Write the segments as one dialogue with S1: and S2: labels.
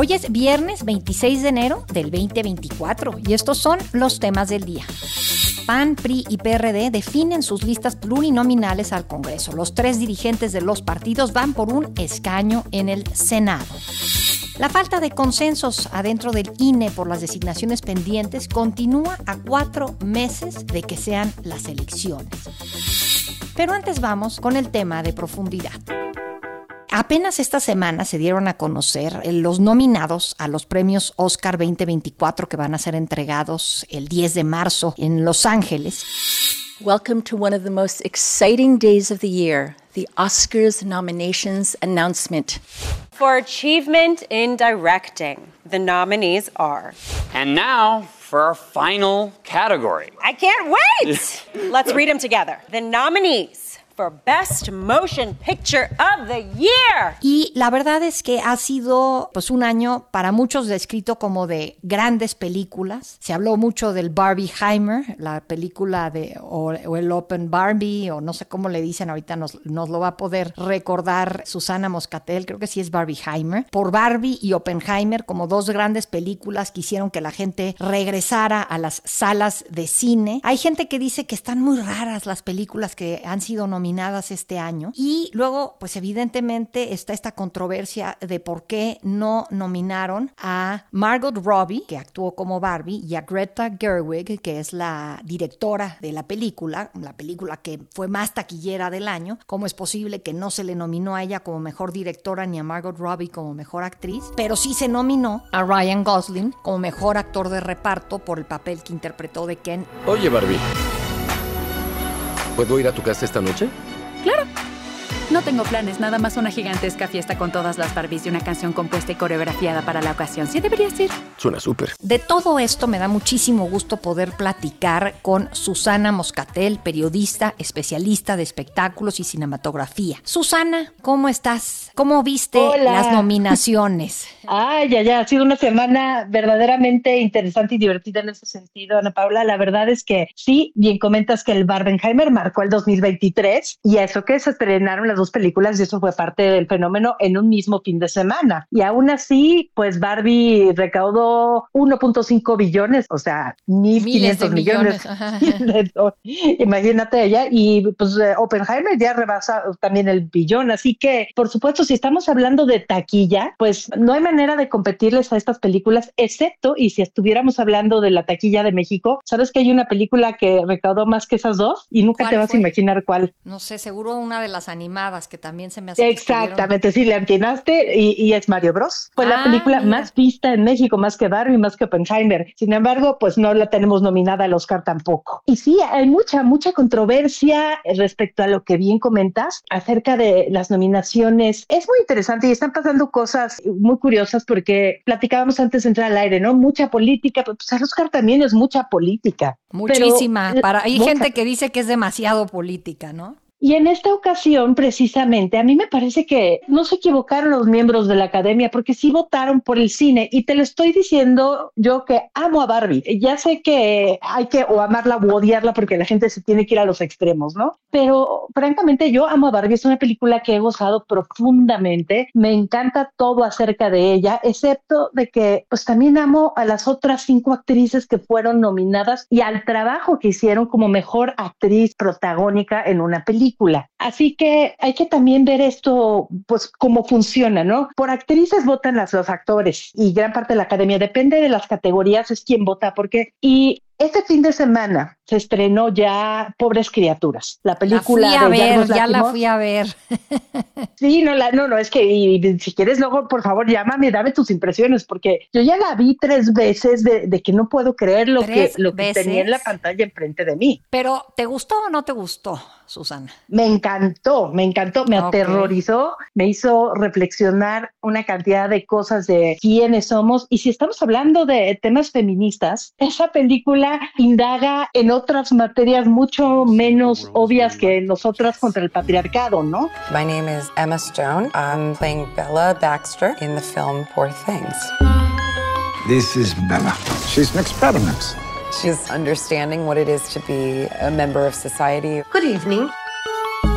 S1: Hoy es viernes 26 de enero del 2024 y estos son los temas del día. PAN, PRI y PRD definen sus listas plurinominales al Congreso. Los tres dirigentes de los partidos van por un escaño en el Senado. La falta de consensos adentro del INE por las designaciones pendientes continúa a cuatro meses de que sean las elecciones. Pero antes vamos con el tema de profundidad. Apenas esta semana se dieron a conocer los nominados a los premios Oscar 2024 que van a ser entregados el 10 de marzo en Los Ángeles.
S2: Welcome to one of the most exciting days of the year, the Oscars nominations announcement.
S3: For achievement in directing, the nominees are.
S4: And now for our final category.
S3: I can't wait! Let's read them together. The nominees for Best Motion Picture of the Year.
S1: Y la verdad es que ha sido pues un año para muchos descrito como de grandes películas. Se habló mucho del Barbieheimer, la película de o, el Open Barbie o no sé cómo le dicen ahorita nos, nos lo va a poder recordar Susana Moscatel, creo que sí es Barbieheimer, por Barbie y Oppenheimer como dos grandes películas que hicieron que la gente regresara a las salas de cine. Hay gente que dice que están muy raras las películas que han sido nominadas este año. Y luego, pues evidentemente está esta controversia de por qué no nominaron a Margot Robbie, que actuó como Barbie, y a Greta Gerwig, que es la directora de la película, la película que fue más taquillera del año. ¿Cómo es posible que no se le nominó a ella como mejor directora ni a Margot Robbie como mejor actriz? Pero sí se nominó a Ryan Gosling como mejor actor de reparto por el papel que interpretó de Ken.
S5: Oye, Barbie. ¿Puedo ir a tu casa esta noche?
S2: Claro. No tengo planes, nada más una gigantesca fiesta con todas las Barbies y una canción compuesta y coreografiada para la ocasión. ¿Sí deberías ir?
S5: Suena súper.
S1: De todo esto me da muchísimo gusto poder platicar con Susana Moscatel, periodista, especialista de espectáculos y cinematografía. Susana, ¿cómo estás? ¿Cómo viste las nominaciones?
S6: Ay, ya, ya, ha sido una semana verdaderamente interesante y divertida en ese sentido, Ana Paula. La verdad es que sí, bien comentas que el Barbenheimer marcó el 2023 y eso que se estrenaron las dos películas y eso fue parte del fenómeno en un mismo fin de semana. Y aún así, pues Barbie recaudó 1.5 billones, o sea, 1.500 millones. millones. Imagínate ella. Y pues eh, Oppenheimer ya rebasa también el billón. Así que, por supuesto, si estamos hablando de taquilla, pues no hay manera de competirles a estas películas, excepto, y si estuviéramos hablando de la taquilla de México, ¿sabes que hay una película que recaudó más que esas dos? Y nunca te vas a imaginar cuál.
S1: No sé, seguro una de las animadas que también se me hace.
S6: Exactamente, sí, le antinaste y, es Mario Bros. Fue la ah, película más vista en México, más que Barbie, más que Oppenheimer. Sin embargo, pues no la tenemos nominada al Oscar tampoco. Y sí, hay mucha, mucha controversia respecto a lo que bien comentas acerca de las nominaciones. Es muy interesante y están pasando cosas muy curiosas porque platicábamos antes de entrar al aire, ¿no? Mucha política, pues el Oscar también es mucha política.
S1: Muchísima. Para, hay gente que dice que es demasiado política, ¿no?
S6: Y en esta ocasión, precisamente, a mí me parece que no se equivocaron los miembros de la academia porque sí votaron por el cine. Y te lo estoy diciendo yo que amo a Barbie. Ya sé que hay que o amarla o odiarla porque la gente se tiene que ir a los extremos, ¿no? Pero francamente yo amo a Barbie. Es una película que he gozado profundamente. Me encanta todo acerca de ella, excepto de que pues también amo a las otras cinco actrices que fueron nominadas y al trabajo que hicieron como mejor actriz protagónica en una película. Así que hay que también ver esto, pues cómo funciona, ¿no? Por actrices votan las, los actores y gran parte de la academia, depende de las categorías, es quien vota, porque, y este fin de semana se estrenó ya Pobres Criaturas, la película
S1: la
S6: fui
S1: a ver, ya la fui a ver.
S6: sí, no, la, no, no, es que si quieres luego, por favor, llámame, dame tus impresiones, porque yo ya la vi tres veces de, que no puedo creer lo que, lo que tenía en la pantalla enfrente de mí.
S1: Pero, ¿te gustó o no te gustó? Susana?
S6: Me encantó, me encantó, me aterrorizó, me hizo reflexionar una cantidad de cosas de quiénes somos. Y si estamos hablando de temas feministas, esa película indaga en otras materias mucho menos obvias que nosotras contra el patriarcado, ¿no?
S5: My name is Emma Stone. I'm playing Bella Baxter in the film Poor Things.
S7: This is Bella. She's an experiment.
S5: She's understanding what it is to be a member of society.
S8: Good evening.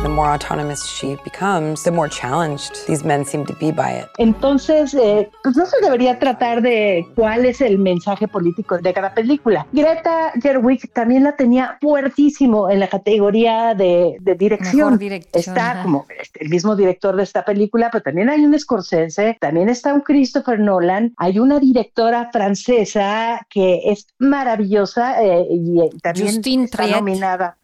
S5: The more autonomous she becomes, the more challenged these men seem to be by it.
S6: Entonces, eh, pues no se debería tratar de cuál es el mensaje político de cada película. Greta Gerwig también la tenía fuertísimo en la categoría de, de dirección.
S1: dirección.
S6: Está
S1: ajá.
S6: como este, el mismo director de esta película, pero también hay un Scorsese, también está un Christopher Nolan, hay una directora francesa que es maravillosa eh, y, eh, también
S1: Justine
S6: está
S1: Triet.
S6: nominada.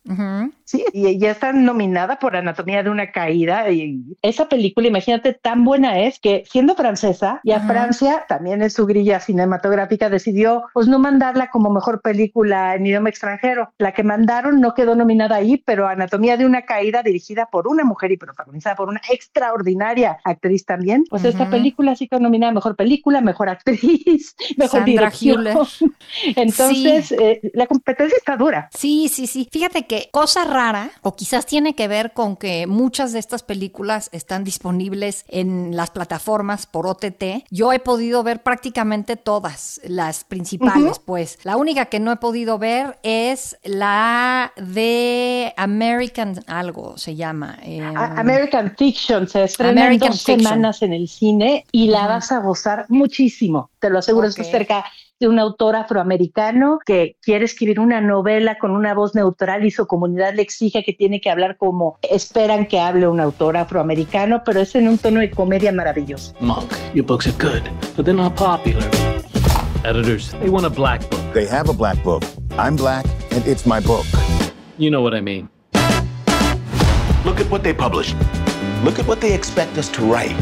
S6: Sí, y ya está nominada por Anatomía de una Caída. Y esa película, imagínate, tan buena es que siendo francesa, y a. Francia, también en su grilla cinematográfica, decidió pues no mandarla como mejor película en idioma extranjero. La que mandaron no quedó nominada ahí, pero Anatomía de una Caída, dirigida por una mujer y protagonizada por una extraordinaria actriz también, pues esta
S1: Ujú.
S6: película sí quedó nominada a mejor película, mejor actriz, mejor
S1: Sandra
S6: dirección.
S1: Hüller.
S6: Entonces, eh, la competencia está dura.
S1: Sí, sí, sí. Fíjate que cosa rara, o quizás tiene que ver con que muchas de estas películas están disponibles en las plataformas por OTT. Yo he podido ver prácticamente todas las principales, pues. La única que no he podido ver es la de American algo se llama. eh,
S6: A- American Fiction se estrena en
S1: American
S6: dos
S1: Fiction.
S6: semanas en el cine y la vas a gozar muchísimo. Te lo aseguro,
S1: Ok.
S6: es cerca de un autor afroamericano que quiere escribir una novela con una voz neutral y su comunidad le exige que tiene que hablar como esperan que hable un autor afroamericano, pero es en un tono de comedia maravilloso.
S9: Monk, your books are good, but they're not popular. Editors, they want a black book.
S7: They have a black book. I'm black, and it's my book.
S9: You know what I mean.
S10: Look at what they published. Look at what they expect us to write.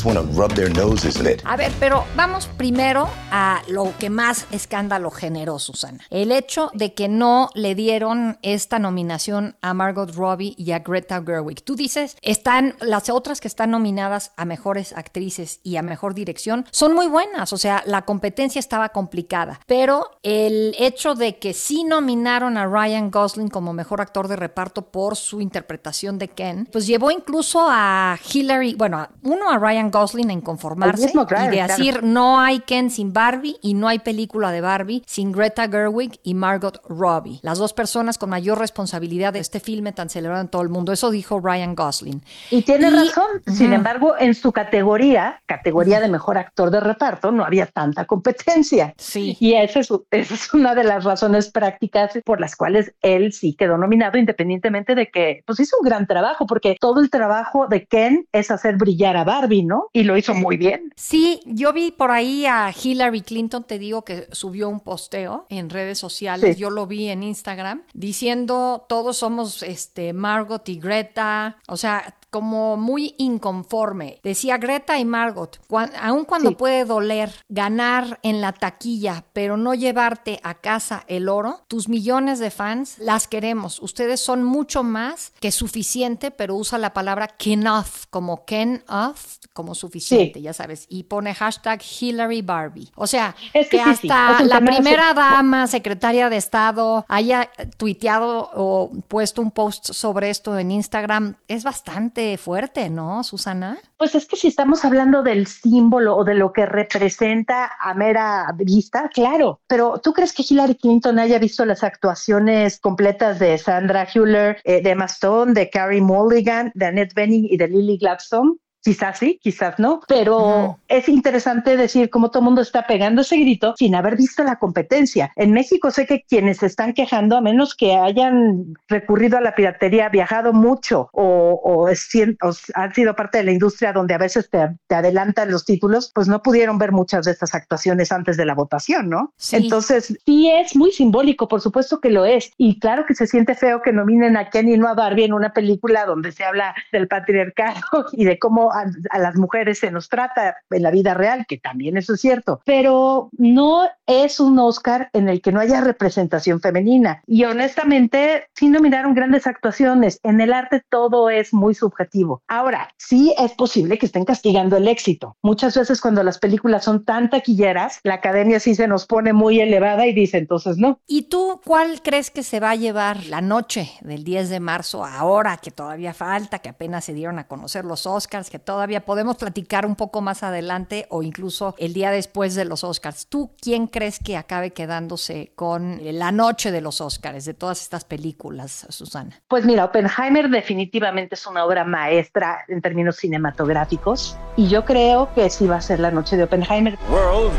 S10: Just want to rub their noses in it.
S1: A ver, pero vamos primero a lo que más escándalo generó, Susana. El hecho de que no le dieron esta nominación a Margot Robbie y a Greta Gerwig. Tú dices, están las otras que están nominadas a mejores actrices y a mejor dirección son muy buenas, o sea, la competencia estaba complicada, pero el hecho de que sí nominaron a Ryan Gosling como mejor actor de reparto por su interpretación de Ken, pues llevó incluso a Hillary, bueno, uno a Ryan Gosling en conformarse y de
S6: claro.
S1: decir no hay Ken sin Barbie y no hay película de Barbie sin Greta Gerwig y Margot Robbie, las dos personas con mayor responsabilidad de este filme tan celebrado en todo el mundo. Eso dijo Ryan Gosling.
S6: Y tiene
S1: Y-
S6: razón. Sin embargo, en su categoría, categoría de mejor actor de reparto, no había tanta competencia.
S1: Sí.
S6: Y esa es, esa es una de las razones prácticas por las cuales él sí quedó nominado, independientemente de que pues hizo un gran trabajo, porque todo el trabajo de Ken es hacer brillar a Barbie, ¿no? Y lo hizo muy bien.
S1: Sí, yo vi por ahí a Hillary Clinton, te digo que subió un posteo en redes sociales,
S6: Sí.
S1: yo lo vi en Instagram, diciendo todos somos este Margot y Greta, o sea, como muy inconforme. Decía Greta y Margot, cuan- aun cuando
S6: Sí.
S1: puede doler ganar en la taquilla, pero no llevarte a casa el oro, tus millones de fans las queremos. Ustedes son mucho más que suficiente, pero usa la palabra enough, como Ken off, como suficiente,
S6: Sí.
S1: ya sabes, y pone hashtag Hillary Barbie. O sea,
S6: Es
S1: que,
S6: que sí, sí,
S1: hasta la primera dama, secretaria de Estado, haya tuiteado o puesto un post sobre esto en Instagram, es bastante fuerte, ¿no, Susana?
S6: Pues es que si estamos hablando del símbolo o de lo que representa a mera vista, claro, pero ¿tú crees que Hillary Clinton haya visto las actuaciones completas de Sandra Hüller, eh, de Emma Stone, de Carrie Mulligan, de Annette Bening y de Lily Gladstone? Quizás sí, quizás no, pero es interesante decir cómo todo el mundo está pegando ese grito sin haber visto la competencia. En México sé que quienes se están quejando, a menos que hayan recurrido a la piratería, viajado mucho o, o o han sido parte de la industria donde a veces te, te adelantan los títulos, pues no pudieron ver muchas de estas actuaciones antes de la votación, ¿no?
S1: Sí.
S6: Entonces, sí es muy simbólico, por supuesto que lo es. Y claro que se siente feo que nominen a Ken y no a Barbie en una película donde se habla del patriarcado y de cómo a, a las mujeres se nos trata en la vida real, que también eso es cierto, pero no es un Oscar en el que no haya representación femenina. Y honestamente, sí nominaron grandes actuaciones. En el arte todo es muy subjetivo. Ahora, sí es posible que estén castigando el éxito. Muchas veces cuando las películas son tan taquilleras, la academia sí se nos pone muy elevada y dice entonces no.
S1: ¿Y tú cuál crees que se va a llevar la noche del 10 de marzo, ahora que todavía falta, que apenas se dieron a conocer los Oscars, que todavía podemos platicar un poco más adelante o incluso el día después de los Oscars? ¿Tú quién crees que acabe quedándose con la noche de los Oscars de todas estas películas, Susana?
S6: Pues mira, Oppenheimer definitivamente es una obra maestra en términos cinematográficos y yo creo que sí va a ser la noche de Oppenheimer.
S8: World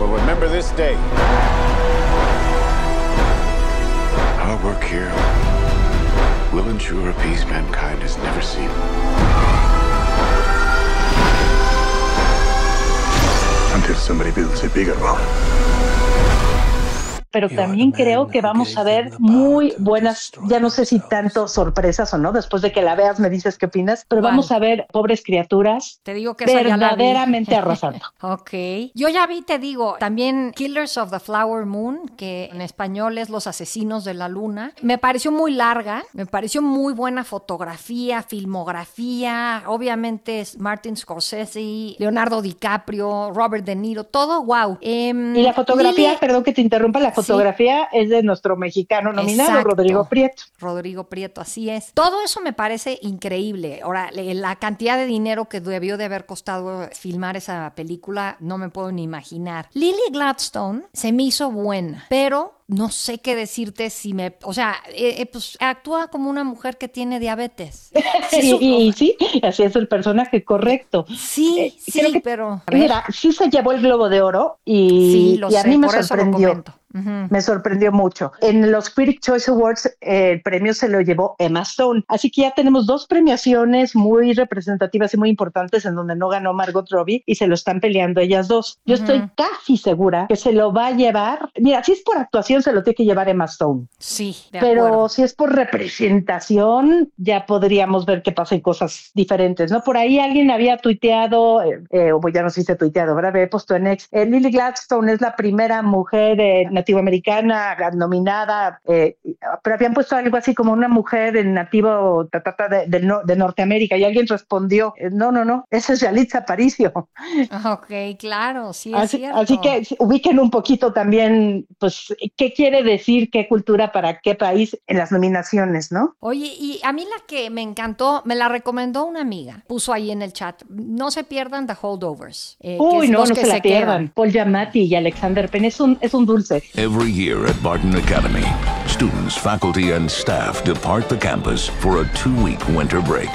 S8: will remember this day.
S10: Our work here will ensure a peace mankind has never seen. Somebody builds a bigger one.
S6: Pero también creo que vamos a ver muy buenas, ya no sé si tanto sorpresas o no, después de que la veas me dices qué opinas, pero vamos a ver pobres criaturas
S1: te digo que
S6: verdaderamente arrasando.
S1: ok, yo ya vi, te digo, también Killers of the Flower Moon, que en español es Los Asesinos de la Luna, me pareció muy larga, me pareció muy buena fotografía, filmografía, obviamente es Martin Scorsese, Leonardo DiCaprio, Robert De Niro, todo wow.
S6: y la fotografía, perdón que te interrumpa, la fotografía fotografía es de nuestro mexicano nominado, Rodrigo Prieto.
S1: Rodrigo Prieto, así es. Todo eso me parece increíble. Ahora, la cantidad de dinero que debió de haber costado filmar esa película, no me puedo ni imaginar. Lily Gladstone se me hizo buena, pero no sé qué decirte si me, o sea, eh, eh, pues actúa como una mujer que tiene diabetes.
S6: y, sí, así es el personaje correcto.
S1: Sí, eh, sí, pero
S6: mira, sí se llevó el Globo de Oro y, y a mí me sorprendió. Me sorprendió mucho. En los Critic Choice Awards el premio se lo llevó Emma Stone. Así que ya tenemos dos premiaciones muy representativas y muy importantes en donde no ganó Margot Robbie y se lo están peleando ellas dos. Yo estoy casi segura que se lo va a llevar. Mira, si es por actuación se lo tiene que llevar Emma Stone.
S1: Sí,
S6: pero si es por representación ya podríamos ver que pasen cosas diferentes, ¿no? Por ahí alguien había tuiteado, eh, eh, o ya no sé si se tuiteado, ¿verdad? Había puesto en ex, eh, Lily Gladstone es la primera mujer nativoamericana nominada, eh, pero habían puesto algo así como una mujer en nativo de, de, Norteamérica y alguien respondió, eh, no, no, no, esa es Yalitza Aparicio.
S1: Ok, claro, sí es
S6: así,
S1: cierto.
S6: Así que ubiquen un poquito también, pues, qué quiere decir, qué cultura para qué país en las nominaciones, ¿no?
S1: Oye, y a mí la que me encantó, me la recomendó una amiga, puso ahí en el chat, no se pierdan The Holdovers.
S6: Eh, Uy, no, no se la pierdan. Paul Giamatti y Alexander Penn, es un, es un dulce.
S11: Every year at Barton Academy, students, faculty, and staff depart the campus for a two week winter break.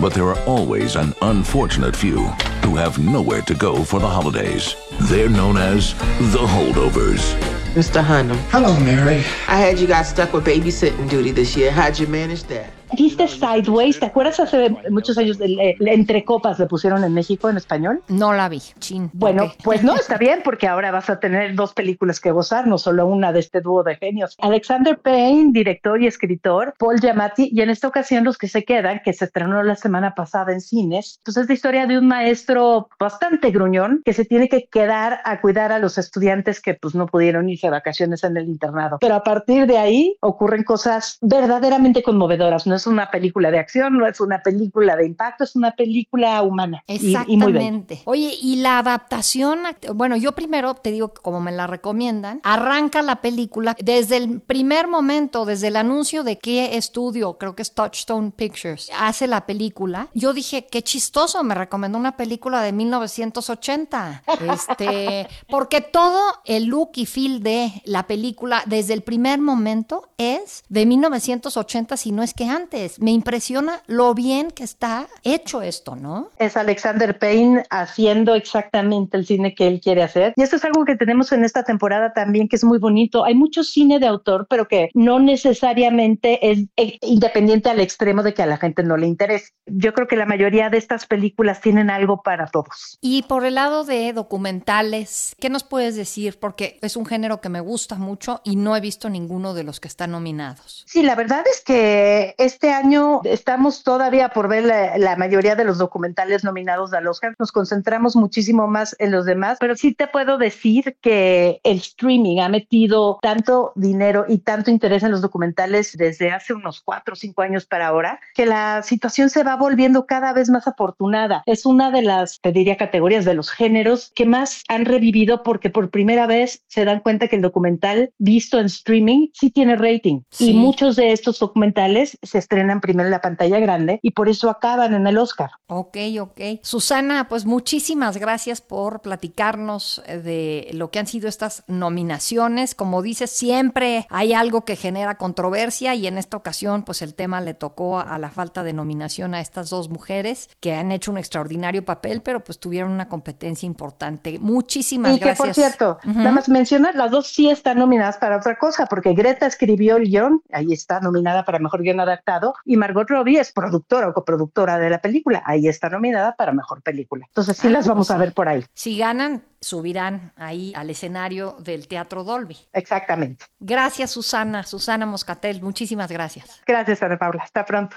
S11: But there are always an unfortunate few who have nowhere to go for the holidays. They're known as the holdovers.
S12: Mr. Hunnam.
S7: Hello, Mary.
S12: I heard you got stuck with babysitting duty this year. How'd you manage that?
S6: ¿Viste Sideways? ¿Te acuerdas hace muchos años de Entre Copas le pusieron en México en español?
S1: No la vi, chin.
S6: Bueno, pues no, está bien porque ahora vas a tener dos películas que gozar, no solo una de este dúo de genios. Alexander Payne, director y escritor, Paul Giamatti, y en esta ocasión los que se quedan, que se estrenó la semana pasada en cines, pues es la historia de un maestro bastante gruñón que se tiene que quedar a cuidar a los estudiantes que pues no pudieron irse de vacaciones en el internado. Pero a partir de ahí ocurren cosas verdaderamente conmovedoras, ¿no? Es una película de acción, no es una película de impacto, es una película humana.
S1: Exactamente. Oye, y la adaptación, bueno, yo primero te digo como me la recomiendan, arranca la película desde el primer momento, desde el anuncio de qué estudio, creo que es Touchstone Pictures, hace la película. Yo dije, qué chistoso, me recomendó una película de 1980. Este, porque todo el look y feel de la película desde el primer momento es de 1980, si no es que antes. Me impresiona lo bien que está hecho esto, ¿no?
S6: Es Alexander Payne haciendo exactamente el cine que él quiere hacer. Y esto es algo que tenemos en esta temporada también, que es muy bonito. Hay mucho cine de autor, pero que no necesariamente es eh, independiente al extremo de que a la gente no le interese. Yo creo que la mayoría de estas películas tienen algo para todos.
S1: Y por el lado de documentales, ¿qué nos puedes decir? Porque es un género que me gusta mucho y no he visto ninguno de los que están nominados.
S6: Sí, la verdad es que es este año estamos todavía por ver la, la, mayoría de los documentales nominados al Oscar. Nos concentramos muchísimo más en los demás, pero sí te puedo decir que el streaming ha metido tanto dinero y tanto interés en los documentales desde hace unos cuatro o cinco años para ahora, que la situación se va volviendo cada vez más afortunada. Es una de las, te diría, categorías de los géneros que más han revivido porque por primera vez se dan cuenta que el documental visto en streaming sí tiene rating. Sí. Y muchos de estos documentales se estrenan primero en la pantalla grande y por eso acaban en el Oscar.
S1: Ok, ok. Susana, pues muchísimas gracias por platicarnos eh, de lo que han sido estas nominaciones. Como dices, siempre hay algo que genera controversia y en esta ocasión pues el tema le tocó a la falta de nominación a estas dos mujeres que han hecho un extraordinario papel, pero pues tuvieron una competencia importante. Muchísimas
S6: y
S1: gracias.
S6: Y que por cierto, uh -huh. nada más mencionar, las dos sí están nominadas para otra cosa, porque Greta escribió el guion, ahí está nominada para Mejor Guión Adaptado, y Margot Robbie es productora o coproductora de la película, ahí está nominada para Mejor Película. Entonces sí ah, las vamos pues, a ver por ahí.
S1: Si ganan, subirán ahí al escenario del Teatro Dolby.
S6: Exactamente.
S1: Gracias, Susana. Susana Moscatel, muchísimas gracias.
S6: Gracias, Ana Paula. Hasta pronto.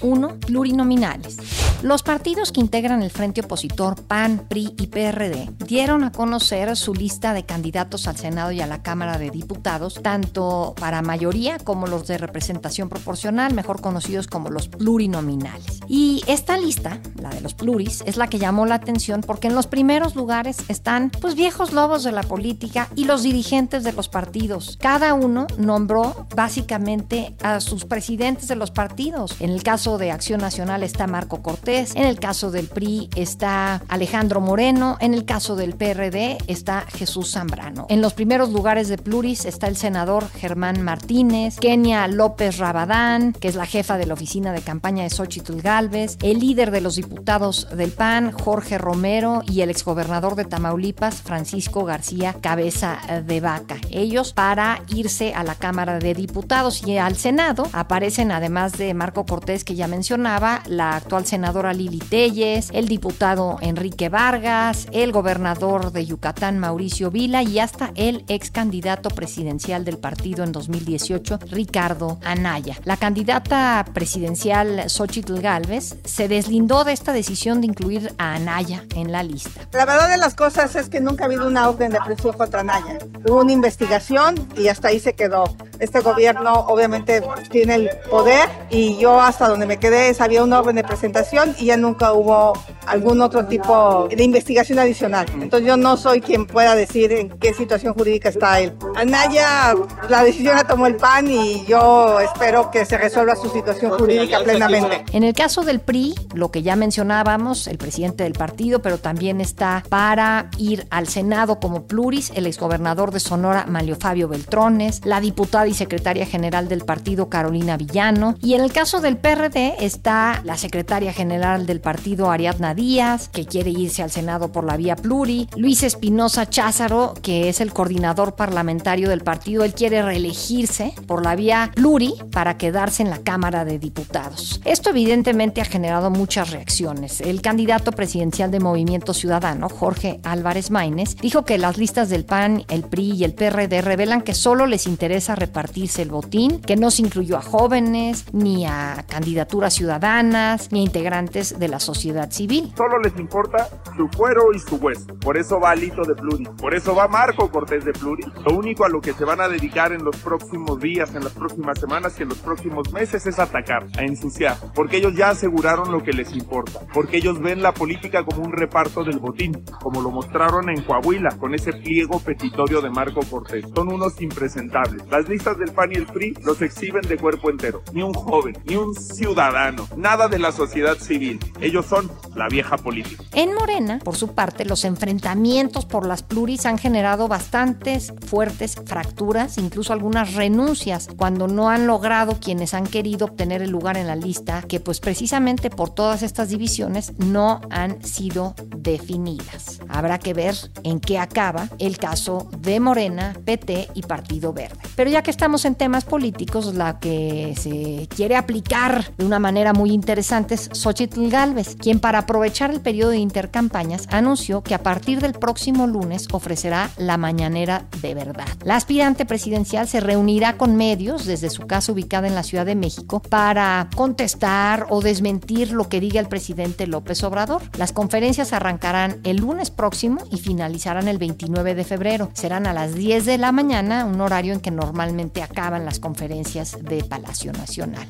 S1: 1. Plurinominales. Los partidos que integran el frente opositor PAN, PRI y PRD dieron a conocer su lista de candidatos al Senado y a la Cámara de Diputados, tanto para mayoría como los de representación proporcional, mejor conocidos como los plurinominales. Y esta lista, la de los pluris, es la que llamó la atención porque en los primeros lugares están pues viejos lobos de la política y los dirigentes de los partidos. Cada uno nombró básicamente a sus presidentes de los partidos. En el caso de Acción Nacional está Marco Cortés en el caso del PRI está Alejandro Moreno, en el caso del PRD está Jesús Zambrano. En los primeros lugares de Pluris está el senador Germán Martínez, Kenia López Rabadán, que es la jefa de la oficina de campaña de Xochitl Galvez, el líder de los diputados del PAN, Jorge Romero, y el exgobernador de Tamaulipas, Francisco García Cabeza de Vaca. Ellos para irse a la Cámara de Diputados y al Senado aparecen, además de Marco Cortés, que ya mencionaba, la actual senadora Lili Telles, el diputado Enrique Vargas, el gobernador de Yucatán Mauricio Vila y hasta el ex candidato presidencial del partido en 2018, Ricardo Anaya. La candidata presidencial Xochitl Galvez se deslindó de esta decisión de incluir a Anaya en la lista.
S13: La verdad de las cosas es que nunca ha habido una orden de presión contra Anaya. Hubo una investigación y hasta ahí se quedó. Este gobierno obviamente tiene el poder y yo hasta donde me quedé había una orden de presentación y ya nunca hubo algún otro tipo de investigación adicional. Entonces yo no soy quien pueda decir en qué situación jurídica está él. Anaya, la decisión la tomó el PAN y yo espero que se resuelva su situación jurídica plenamente.
S1: En el caso del PRI, lo que ya mencionábamos, el presidente del partido, pero también está para ir al Senado como pluris, el exgobernador de Sonora, Mario Fabio Beltrones, la diputada y secretaria general del partido, Carolina Villano, y en el caso del PRD está la secretaria general del partido, Ariadna Díaz, que quiere irse al Senado por la vía pluri, Luis Espinosa Cházaro, que es el coordinador parlamentario del partido, él quiere reelegirse por la vía pluri para quedarse en la Cámara de Diputados. Esto evidentemente ha generado muchas reacciones. El candidato presidencial de Movimiento Ciudadano, Jorge Álvarez Maínez, dijo que las listas del PAN, el PRI y el PRD revelan que solo les interesa repartirse el botín, que no se incluyó a jóvenes, ni a candidaturas ciudadanas, ni a integrantes de la sociedad civil.
S14: Solo les importa su cuero y su hueso. Por eso va Lito de Pluri. Por eso va Marco Cortés de Pluri. Lo único a lo que se van a dedicar en los próximos días, en las próximas semanas y en los próximos meses es atacar, a ensuciar. Porque ellos ya aseguraron lo que les importa. Porque ellos ven la política como un reparto del botín, como lo mostraron en Coahuila con ese pliego petitorio de Marco Cortés. Son unos impresentables. Las listas del PAN y el PRI los exhiben de cuerpo entero. Ni un joven, ni un ciudadano, nada de la sociedad civil. Ellos son la vieja política.
S1: En Morena, por su parte, los enfrentamientos por las pluris han generado bastantes fuertes fracturas, incluso algunas renuncias, cuando no han logrado quienes han querido obtener el lugar en la lista, que pues precisamente por todas estas divisiones no han sido definidas. Habrá que ver en qué acaba el caso de Morena, PT y Partido Verde. Pero ya que estamos en temas políticos, la que se quiere aplicar de una manera muy interesante es Xochitl Galvez, quien para aprovechar el periodo de intercampañas anunció que a partir del próximo lunes ofrecerá la mañanera de verdad. La aspirante presidencial se reunirá con medios desde su casa ubicada en la Ciudad de México para contestar o desmentir lo que diga el presidente López Obrador. Las conferencias arrancarán el lunes próximo y finalizarán el 29 de febrero. Serán a las 10 de la mañana, un horario en que normalmente acaban las conferencias de Palacio Nacional.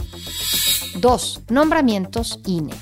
S1: 2. Nombramientos INE.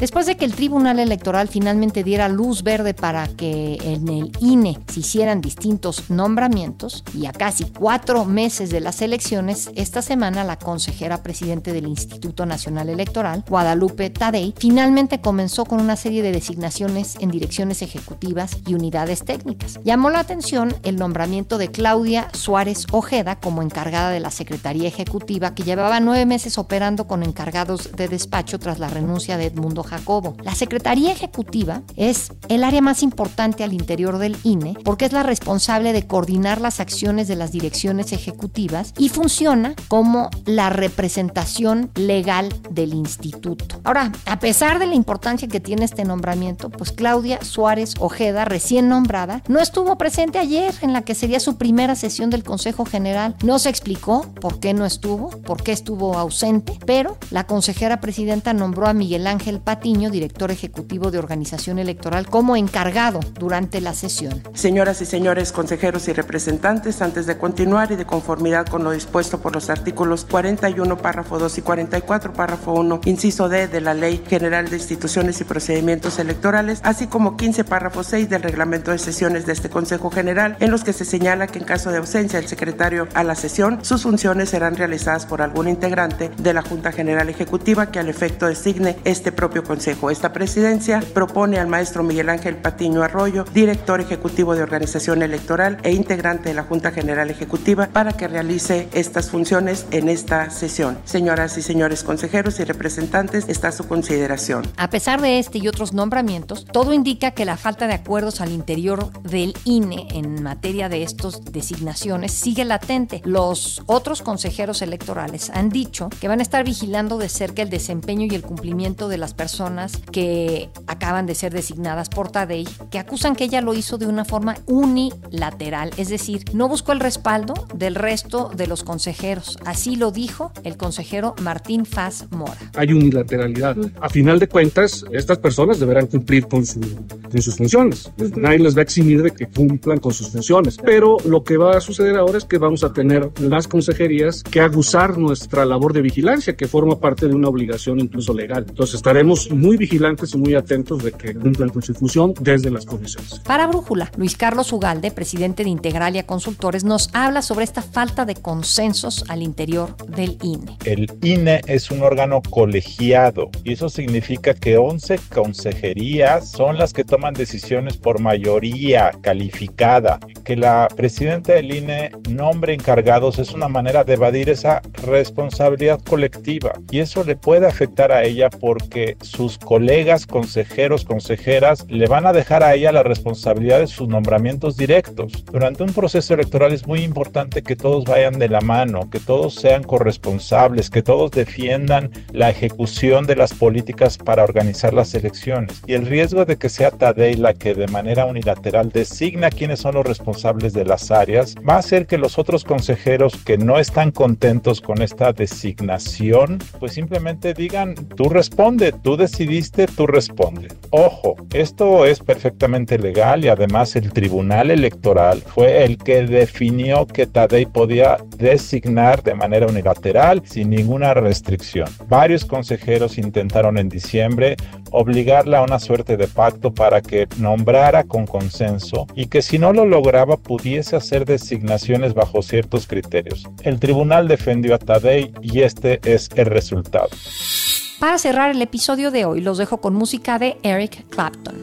S1: Después de que el Tribunal Electoral finalmente diera luz verde para que en el INE se hicieran distintos nombramientos y a casi cuatro meses de las elecciones, esta semana la consejera presidente del Instituto Nacional Electoral, Guadalupe Tadei, finalmente comenzó con una serie de designaciones en direcciones ejecutivas y unidades técnicas. Llamó la atención el nombramiento de Claudia Suárez Ojeda como encargada de la Secretaría Ejecutiva, que llevaba nueve meses operando con encargados de despacho tras la renuncia de Edmundo Jacobo. La Secretaría Ejecutiva es el área más importante al interior del INE porque es la responsable de coordinar las acciones de las direcciones ejecutivas y funciona como la representación legal del instituto. Ahora, a pesar de la importancia que tiene este nombramiento, pues Claudia Suárez Ojeda, recién nombrada, no estuvo presente ayer en la que sería su primera sesión del Consejo General. No se explicó por qué no estuvo, por qué estuvo ausente, pero la consejera presidenta nombró a Miguel Ángel Pat director ejecutivo de organización electoral, como encargado durante la sesión.
S15: Señoras y señores consejeros y representantes, antes de continuar y de conformidad con lo dispuesto por los artículos 41, párrafo 2 y 44, párrafo 1, inciso D de la Ley General de Instituciones y Procedimientos Electorales, así como 15, párrafo 6 del reglamento de sesiones de este Consejo General, en los que se señala que en caso de ausencia del secretario a la sesión, sus funciones serán realizadas por algún integrante de la Junta General Ejecutiva que al efecto designe este propio Consejo. Esta presidencia propone al maestro Miguel Ángel Patiño Arroyo, director ejecutivo de organización electoral e integrante de la Junta General Ejecutiva, para que realice estas funciones en esta sesión. Señoras y señores consejeros y representantes, está a su consideración.
S1: A pesar de este y otros nombramientos, todo indica que la falta de acuerdos al interior del INE en materia de estas designaciones sigue latente. Los otros consejeros electorales han dicho que van a estar vigilando de cerca el desempeño y el cumplimiento de las personas que acaban de ser designadas por Tadei, que acusan que ella lo hizo de una forma unilateral, es decir, no buscó el respaldo del resto de los consejeros. Así lo dijo el consejero Martín Faz Mora.
S16: Hay unilateralidad. A final de cuentas, estas personas deberán cumplir con, su, con sus funciones. Nadie les va a eximir de que cumplan con sus funciones. Pero lo que va a suceder ahora es que vamos a tener las consejerías que aguzar nuestra labor de vigilancia, que forma parte de una obligación incluso legal. Entonces estaremos muy vigilantes y muy atentos de que cumplan con su función desde las comisiones.
S1: Para Brújula, Luis Carlos Ugalde, presidente de Integralia Consultores, nos habla sobre esta falta de consensos al interior del INE.
S17: El INE es un órgano colegiado y eso significa que 11 consejerías son las que toman decisiones por mayoría calificada. Que la presidenta del INE nombre encargados es una manera de evadir esa responsabilidad colectiva y eso le puede afectar a ella porque sus colegas consejeros, consejeras, le van a dejar a ella la responsabilidad de sus nombramientos directos. Durante un proceso electoral es muy importante que todos vayan de la mano, que todos sean corresponsables, que todos defiendan la ejecución de las políticas para organizar las elecciones. Y el riesgo de que sea Tadei la que de manera unilateral designa quiénes son los responsables de las áreas va a hacer que los otros consejeros que no están contentos con esta designación, pues simplemente digan, tú responde, tú decidiste, tú respondes. Ojo, esto es perfectamente legal y además el Tribunal Electoral fue el que definió que Tadei podía designar de manera unilateral sin ninguna restricción. Varios consejeros intentaron en diciembre obligarla a una suerte de pacto para que nombrara con consenso y que si no lo lograba pudiese hacer designaciones bajo ciertos criterios. El tribunal defendió a Tadei y este es el resultado.
S1: Para cerrar el episodio de hoy, los dejo con música de Eric Clapton.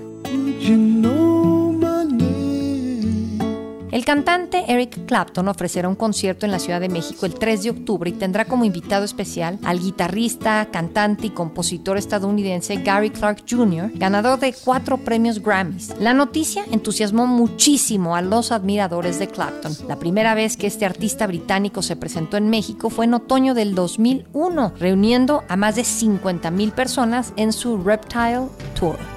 S1: El cantante Eric Clapton ofrecerá un concierto en la Ciudad de México el 3 de octubre y tendrá como invitado especial al guitarrista, cantante y compositor estadounidense Gary Clark Jr., ganador de cuatro premios Grammys. La noticia entusiasmó muchísimo a los admiradores de Clapton. La primera vez que este artista británico se presentó en México fue en otoño del 2001, reuniendo a más de 50.000 personas en su Reptile Tour.